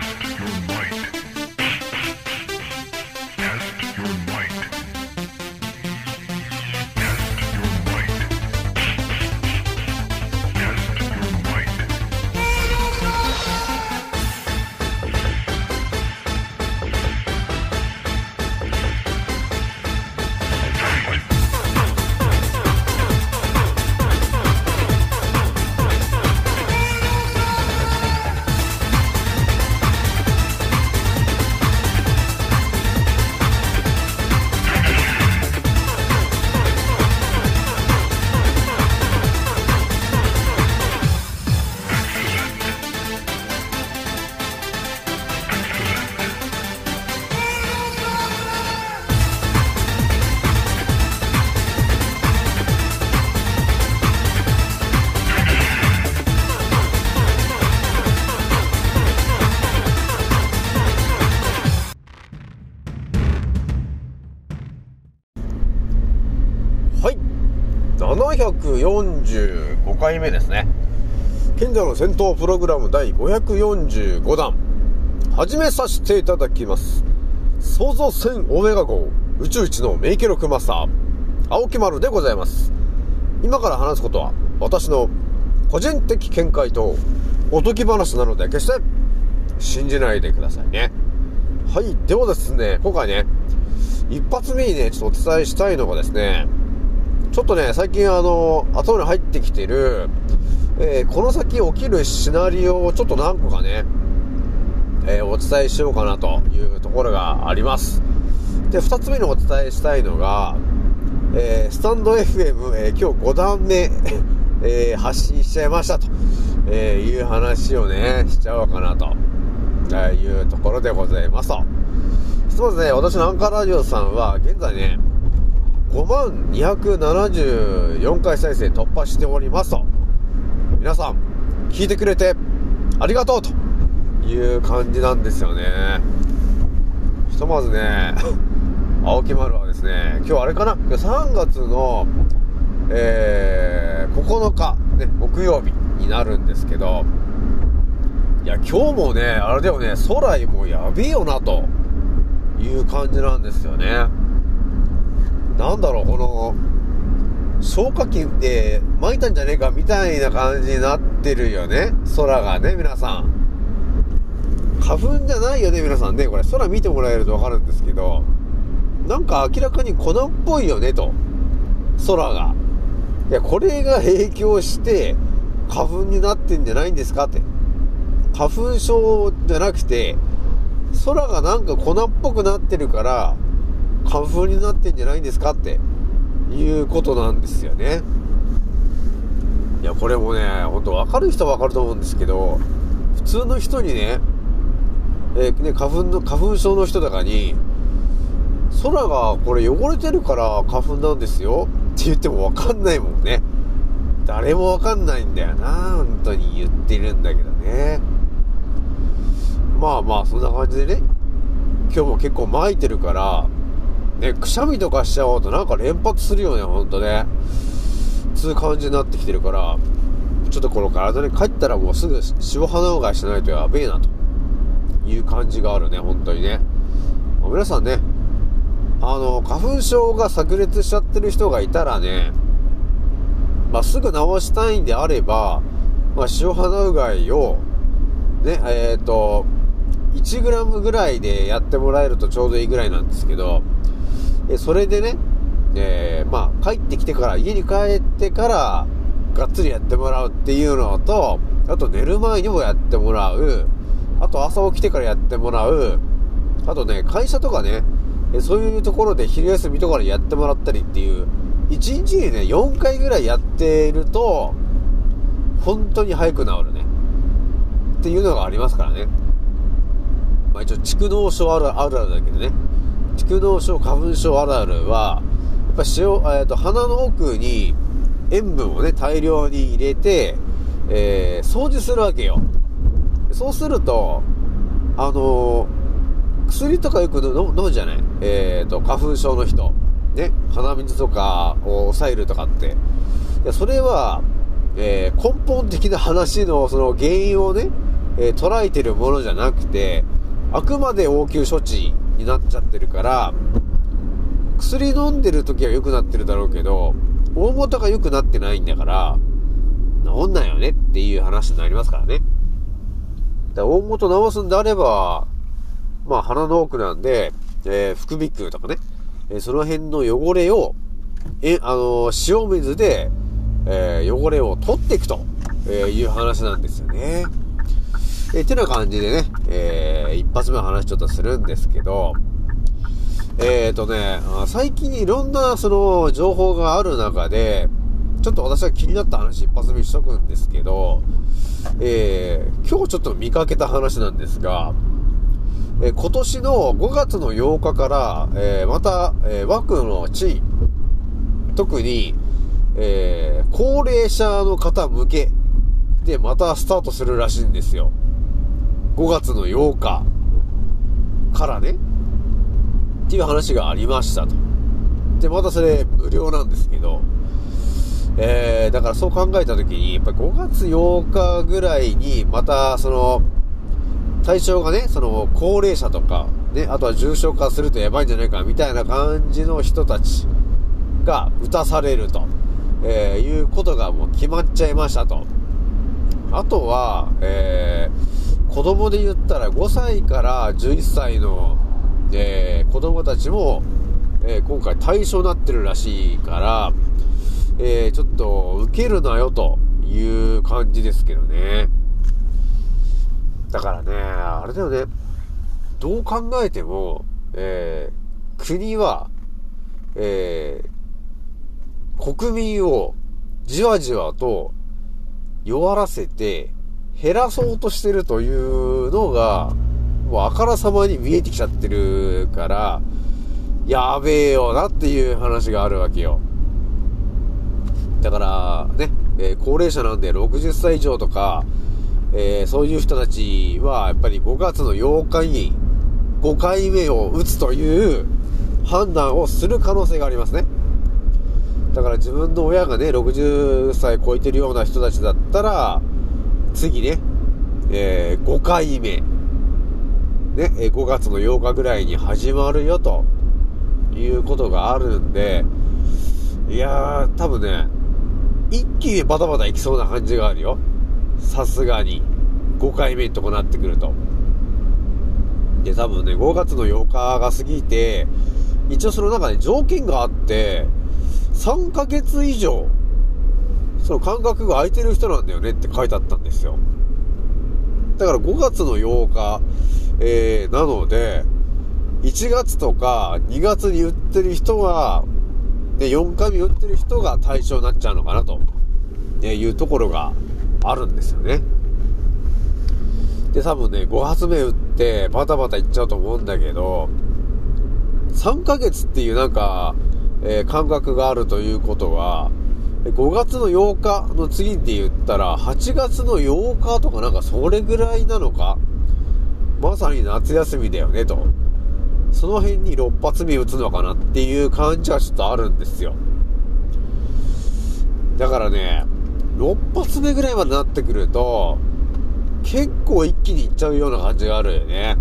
Test your might. 745回目ですね。賢者の戦闘プログラム第545弾始めさせていただきます。創造船オメガ号宇宙一の名記録マスター青木丸でございます。今から話すことは私の個人的見解とおとぎ話なので決して信じないでくださいね。はいではですね今回ね一発目にねちょっとお伝えしたいのがですねちょっとね、最近あの、後に入ってきてる、えーこの先起きるシナリオをちょっと何個かね、えーお伝えしようかなというところがあります。で、二つ目にお伝えしたいのが、えースタンド FM、えー今日5段目、えー発信しちゃいましたと、えいう話をね、しちゃおうかなと、えいうところでございますと。そうですね、私のアンカーラジオさんは、現在ね、5万274回再生突破しておりますと。皆さん、聞いてくれてありがとうという感じなんですよね。ひとまずね、青木丸はですね、今日あれかな？3月の、えー、9日、ね、木曜日になるんですけど、いや、今日もね、あれだよね、空もやべえよなという感じなんですよね。なんだろう、この、消火器で撒いたんじゃねえかみたいな感じになってるよね。空がね、皆さん。花粉じゃないよね、皆さんね。これ、空見てもらえるとわかるんですけど、なんか明らかに粉っぽいよね、と。空が。いや、これが影響して、花粉になってんじゃないんですかって。花粉症じゃなくて、空がなんか粉っぽくなってるから、花粉になってんじゃないんですかっていうことなんですよね。いや、これもね、ほんと分かる人は分かると思うんですけど、普通の人にね、えーね、花粉の、花粉症の人とかに、空がこれ汚れてるから花粉なんですよって言っても分かんないもんね。誰も分かんないんだよな、本当に言ってるんだけどね。まあまあ、そんな感じでね、今日も結構巻いてるから、ね、くしゃみとかしちゃおうとなんか連発するよね、ほんとね。つう感じになってきてるから、ちょっとこの体に帰ったらもうすぐ塩鼻うがいしないとやべえな、という感じがあるね、本当にね。ま皆さんね、あの、花粉症が炸裂しちゃってる人がいたらね、まあ、すぐ治したいんであれば、まあ、塩鼻うがいを、ね、えっ、と、1g ぐらいでやってもらえるとちょうどいいぐらいなんですけど、えそれでね、えーまあ、帰ってきてから、家に帰ってから、がっつりやってもらうっていうのと、あと寝る前にもやってもらう、あと朝起きてからやってもらう、あとね、会社とかね、そういうところで昼休みとかでやってもらったりっていう、1日にね、4回ぐらいやっていると、本当に早く治るね。っていうのがありますからね。まあ一応、蓄膿症あるあるあるだけどね。蓄膿症、花粉症あるあるは、やっぱ塩、えーと、鼻の奥に塩分をね、大量に入れて、えー掃除するわけよ。そうすると、あのー薬とかよく飲むじゃないえっ、と、花粉症の人。ね、鼻水とかを抑えるとかって。いや、それは、えー根本的な話のその原因をね、えー捉えてるものじゃなくて、あくまで応急処置になっちゃってるから、薬飲んでる時は良くなってるだろうけど、大元が良くなってないんだから、治んないよねっていう話になりますからね。だ大元治すんであれば、まあ鼻の奥なんで、えー、副鼻腔とかね、えーその辺の汚れを、え、あのー塩水で、えー汚れを取っていくと、えいう話なんですよね。えーてな感じでね、えー一発目の話ちょっとするんですけど、えーとね、最近いろんなその情報がある中で、ちょっと私は気になった話一発目しとくんですけど、えー今日ちょっと見かけた話なんですが、えー今年の5月の8日から、えーまた、えー枠の地位、特に、えー高齢者の方向けでまたスタートするらしいんですよ。5月の8日からね、っていう話がありましたと。で、またそれ無料なんですけど、えー、だからそう考えたときに、やっぱり5月8日ぐらいに、また、その、対象がね、その、高齢者とか、ね、あとは重症化するとやばいんじゃないか、みたいな感じの人たちが打たされると、えーいうことがもう決まっちゃいましたと。あとは、えー、子供で言ったら5歳から11歳の、えー子供たちも、えー今回対象になってるらしいから、えーちょっと受けるなよという感じですけどね。だからね、あれだよね。どう考えても、えー国は、えー国民をじわじわと弱らせて減らそうとしてるというのが、もうあからさまに見えてきちゃってるから、やべえよなっていう話があるわけよ。だから、ね、えー高齢者なんで60歳以上とか、えーそういう人たちは、やっぱり5月の8日に5回目を打つという判断をする可能性がありますね。だから自分の親がね、60歳超えてるような人たちだったら、次ね、えー5回目、ね、え5月の8日ぐらいに始まるよということがあるんで、いやー、多分ね、一気にバタバタいきそうな感じがあるよ。さすがに。5回目とこなってくると。で、多分ね、5月の8日が過ぎて、一応その中で条件があって、3ヶ月以上、その間隔が空いてる人なんだよねって書いてあったんですよ。だから5月の8日、えー、なので、1月とか2月に売ってる人は、で、4回目売ってる人が対象になっちゃうのかなと、ね、いうところがあるんですよね。で、多分ね、5発目打ってバタバタいっちゃうと思うんだけど、3ヶ月っていうなんか、えー感覚があるということは、5月の8日の次って言ったら、8月の8日とかなんかそれぐらいなのかまさに夏休みだよねと。その辺に6発目打つのかなっていう感じはちょっとあるんですよ。だからね、6発目ぐらいまでなってくると、結構一気にいっちゃうような感じがあるよね。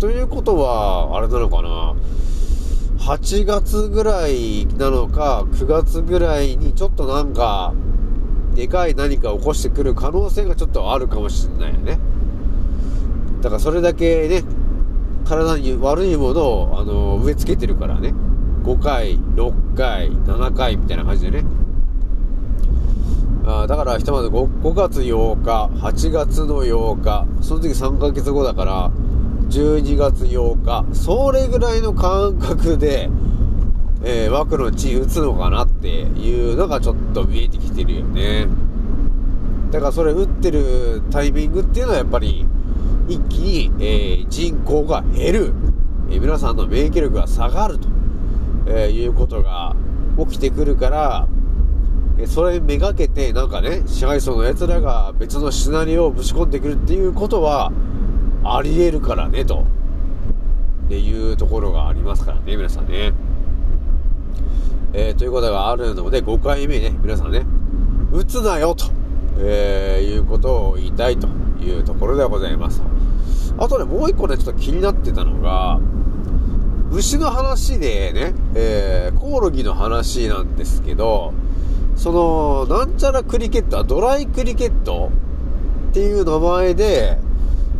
ということは、あれなのかな。8月ぐらいなのか、9月ぐらいにちょっとなんか、でかい何か起こしてくる可能性がちょっとあるかもしれないよね。だからそれだけね、体に悪いものを、あの、植え付けてるからね。5回、6回、7回みたいな感じでね。あだからひとまず 5, 5月8日、8月の8日、その次3ヶ月後だから、12月8日、それぐらいの感覚で、えー枠の地打つのかなっていうのがちょっと見えてきてるよね。だからそれ打ってるタイミングっていうのはやっぱり、一気に、えー人口が減る、えー皆さんの免疫力が下がると、えいうことが起きてくるから、それめがけてなんかね、支配層の奴らが別のシナリオをぶち込んでくるっていうことは、あり得るからね、と。っていうところがありますからね、皆さんね。えーということがあるので、5回目ね、皆さんね、打つなよ、と、えーいうことを言いたいというところでございます。あとね、もう一個ね、ちょっと気になってたのが、牛の話でね、えー、コオロギの話なんですけど、その、なんちゃらクリケット、ドライクリケットっていう名前で、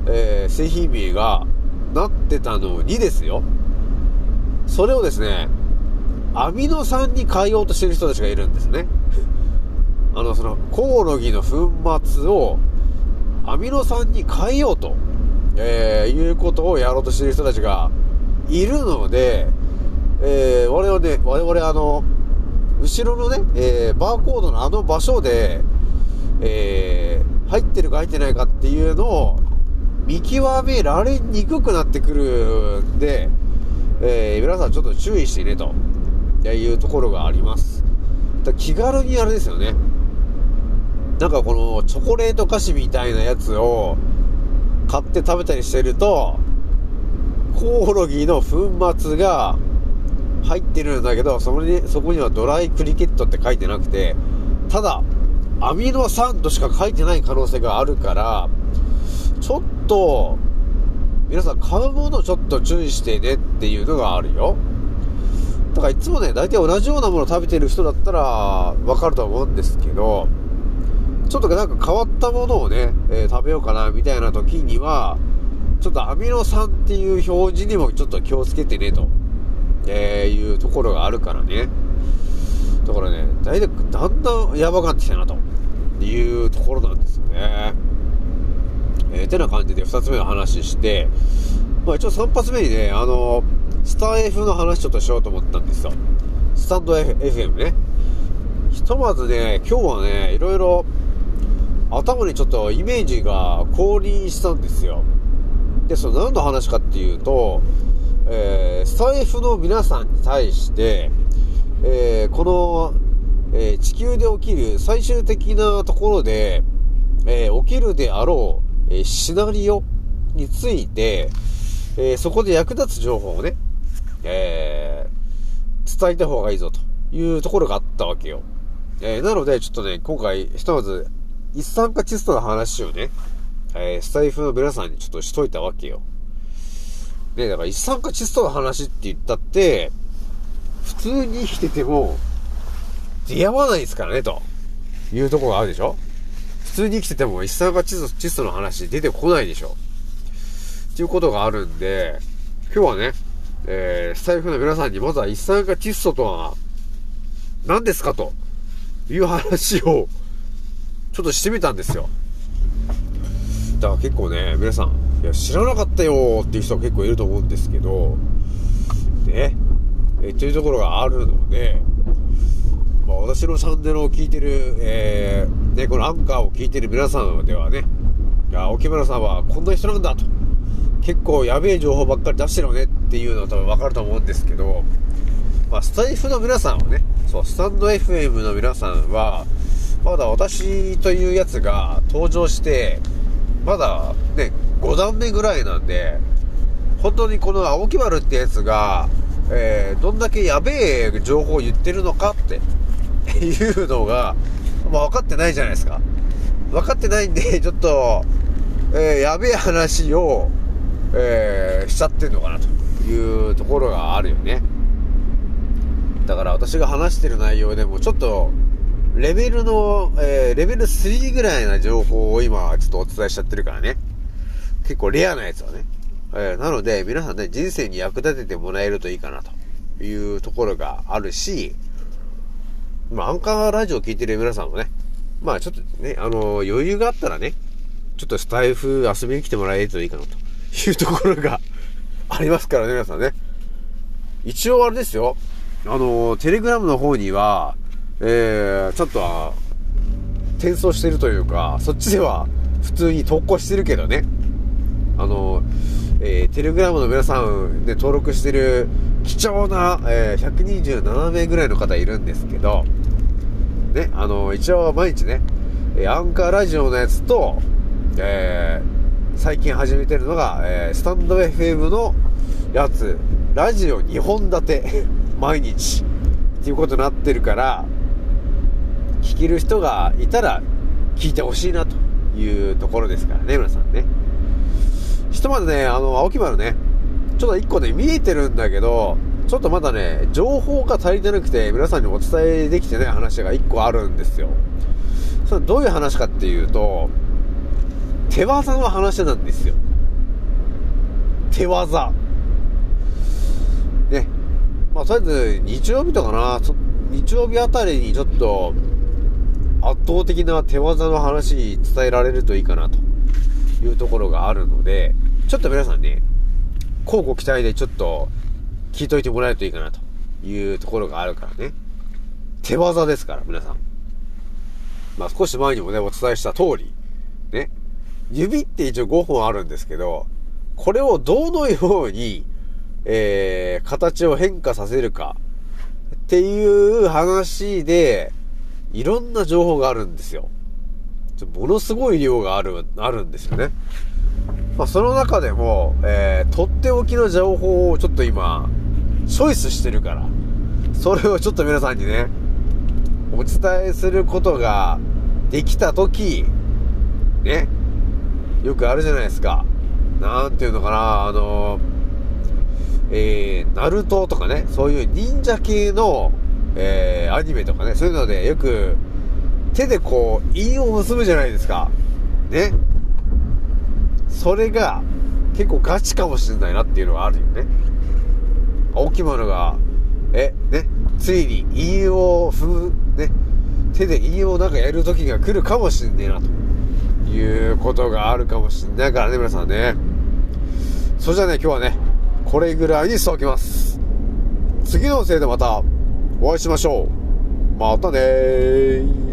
えー、製品名がなってたのにですよ。それをですね、アミノ酸に変えようとしてる人たちがいるんですね。あの、その、コオロギの粉末をアミノ酸に変えようと、えー、いうことをやろうとしてる人たちがいるので、えー、我々ね、我々あの、後ろのね、えー、バーコードのあの場所で、えー、入ってるか入ってないかっていうのを見極められにくくなってくるんで、えー、皆さんちょっと注意してねというところがあります。だ気軽にあれですよね。なんかこのチョコレート菓子みたいなやつを買って食べたりしてると、コオロギの粉末が入ってるんだけど、そこに、そこにはドライクリケットって書いてなくて、ただ、アミノ酸としか書いてない可能性があるから、ちょっと、皆さん買うものちょっと注意してねっていうのがあるよ。だからいつもね、大体同じようなもの食べてる人だったらわかると思うんですけど、ちょっとなんか変わったものをね、えー、食べようかなみたいな時には、ちょっとアミノ酸っていう表示にもちょっと気をつけてねと、えー、いうところがあるからね。だからね、大体だんだんやばくなってきたなというところなんですよね。えー、てな感じで2つ目の話して、まあ一応3発目にね、あの、スター F の話ちょっとしようと思ったんですよ。スタンド F FM ね。ひとまずね、今日はね、いろいろ頭にちょっとイメージが降臨したんですよ。で、その何の話かっていうと、えー、スタイフの皆さんに対して、えー、この、えー、地球で起きる最終的なところで、え起きるであろう、えシナリオについて、えそこで役立つ情報をね、え伝えた方がいいぞというところがあったわけよ。えなので、ちょっとね、今回、ひとまず、一酸化窒素の話をね、え、スタイフの皆さんにちょっとしといたわけよ。ね、だから一酸化窒素の話って言ったって、普通に生きてても、出会わないですからね、というところがあるでしょ通に生きてても一酸化窒素窒素の話出てこないでしょっていうことがあるんで、今日はね、えー、スタイフの皆さんにまずは一酸化窒素とは何ですかという話をちょっとしてみたんですよ。だから結構ね、皆さん、いや、知らなかったよっていう人は結構いると思うんですけど、ね、えというところがあるので、まあ、私のチャンネルを聞いてる、えー、ね、このアンカーを聞いてる皆さんではね、いや、沖村さんはこんな人なんだと、結構やべえ情報ばっかり出してるよねっていうのは多分わかると思うんですけど、まあ、スタイフの皆さんはね、そう、スタンド FM の皆さんは、まだ私というやつが登場して、まだね、5段目ぐらいなんで、本当にこの青木丸ってやつが、えー、どんだけやべえ情報を言ってるのかっていうのが、まあ、分かってないじゃないですか。分かってないんで、ちょっと、えー、やべえ話を、えー、しちゃってんのかなというところがあるよね。だから私が話してる内容でもちょっとレベルの、えー、レベル3ぐらいな情報を今、ちょっとお伝えしちゃってるからね。結構レアなやつはね。えー、なので、皆さんね、人生に役立ててもらえるといいかな、というところがあるし、まあ、アンカーラジオ聞いてる皆さんもね、まあ、ちょっとね、あの、余裕があったらね、ちょっとスタイフ遊びに来てもらえるといいかな、というところがありますからね、皆さんね。一応あれですよ。あの、テレグラムの方には、えー、ちょっと、転送してるというか、そっちでは普通に投稿してるけどね。あの、えー、テレグラムの皆さんで登録してる貴重な、えー、127名ぐらいの方いるんですけど、ね、あの、一応毎日ね、アンカーラジオのやつと、えー、最近始めてるのが、えー、スタンド FM のやつ、ラジオ2本立て、毎日、っていうことになってるから、聞ける人がいたら聞いてほしいなというところですからね、皆さんね。ひとまずね、あの、青木丸ね、ちょっと一個ね、見えてるんだけど、ちょっとまだね、情報が足りてなくて、皆さんにお伝えできてない話が一個あるんですよ。それどういう話かっていうと、手技の話なんですよ。手技。ね。まあ、とりあえず、日曜日とかな、日曜日あたりにちょっと、圧倒的な手技の話伝えられるといいかなというところがあるので、ちょっと皆さんね、交互期待でちょっと聞いといてもらえるといいかなというところがあるからね。手技ですから、皆さん。まあ少し前にもね、お伝えした通り、ね。指って一応5本あるんですけど、これをどのように、えー、形を変化させるかっていう話で、いろんな情報があるんですよ。ものすごい量がある、あるんですよね。まあ、その中でも、えー、とっておきの情報をちょっと今、チョイスしてるから、それをちょっと皆さんにね、お伝えすることができたとき、ね、よくあるじゃないですか。なんていうのかな、あの、えー、ナルトとかね、そういう忍者系の、えー、アニメとかね、そういうのでよく手でこう、韻を結ぶじゃないですか。ね。それが結構ガチかもしれないなっていうのがあるよね。青木丸が、え、ね、ついに韻を踏む、ね、手で韻をなんかやる時が来るかもしんねえなと。いうことがあるかもしんないからね、皆さんね。それじゃあね、今日はね、これぐらいにしておきます。次のせいでまたお会いしましょう。またね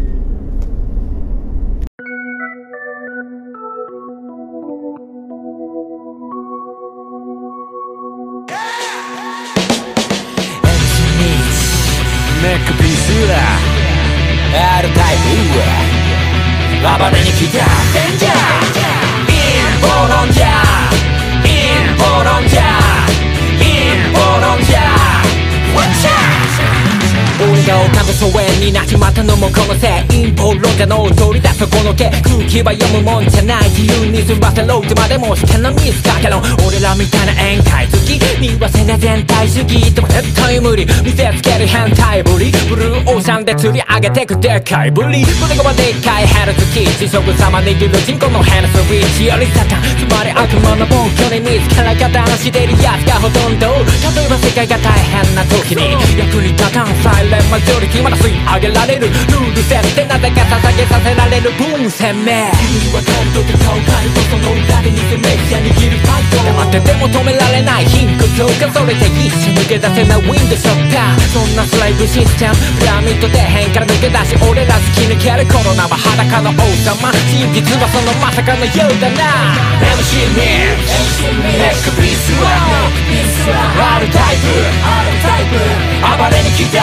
俺が丘の疎遠になっちまったのもこのせい陰謀論者の通りだそこのけ空気は読むもんじゃない自由に済ませろってまでもしてのミスかけろ俺らみたいな宴会好き見わせな全体主義とか絶対無理見せつける変態ぶりブルーオーシャンで釣り上げてくでかいぶり胸がでっかいヘルツキー地食様握る人口のヘルスリーチよりサタンつまり悪魔の暴挙に見つから加担してるやつがほとんど例えば世界が大変な時に。役に立たんサイレンマジョリティまだ吸い。上げられる。ルール設定なぜか捧げさせられる。ブーム鮮明。君は感動で顔変えるとその裏で偽メディア握るファイト。黙ってても止められない貧困強化それで一瞬抜け出せないウィンドショッター。そんなスライブシステム。ピラミッド底辺から抜け出し俺ら突き抜けるコロナは裸の王様。真実はそのまさかのようだな。MC ミックネックピースは R タイプ暴れに来た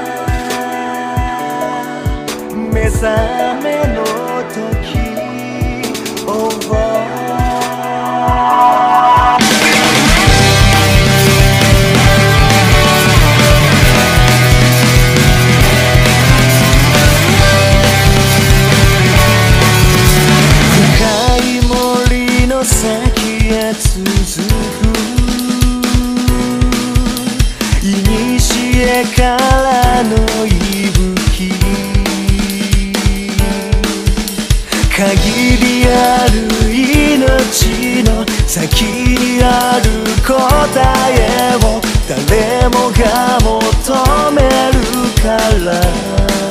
目覚めの時 over 深い森の先へ続く。古か先にある答えを誰もが求めるから。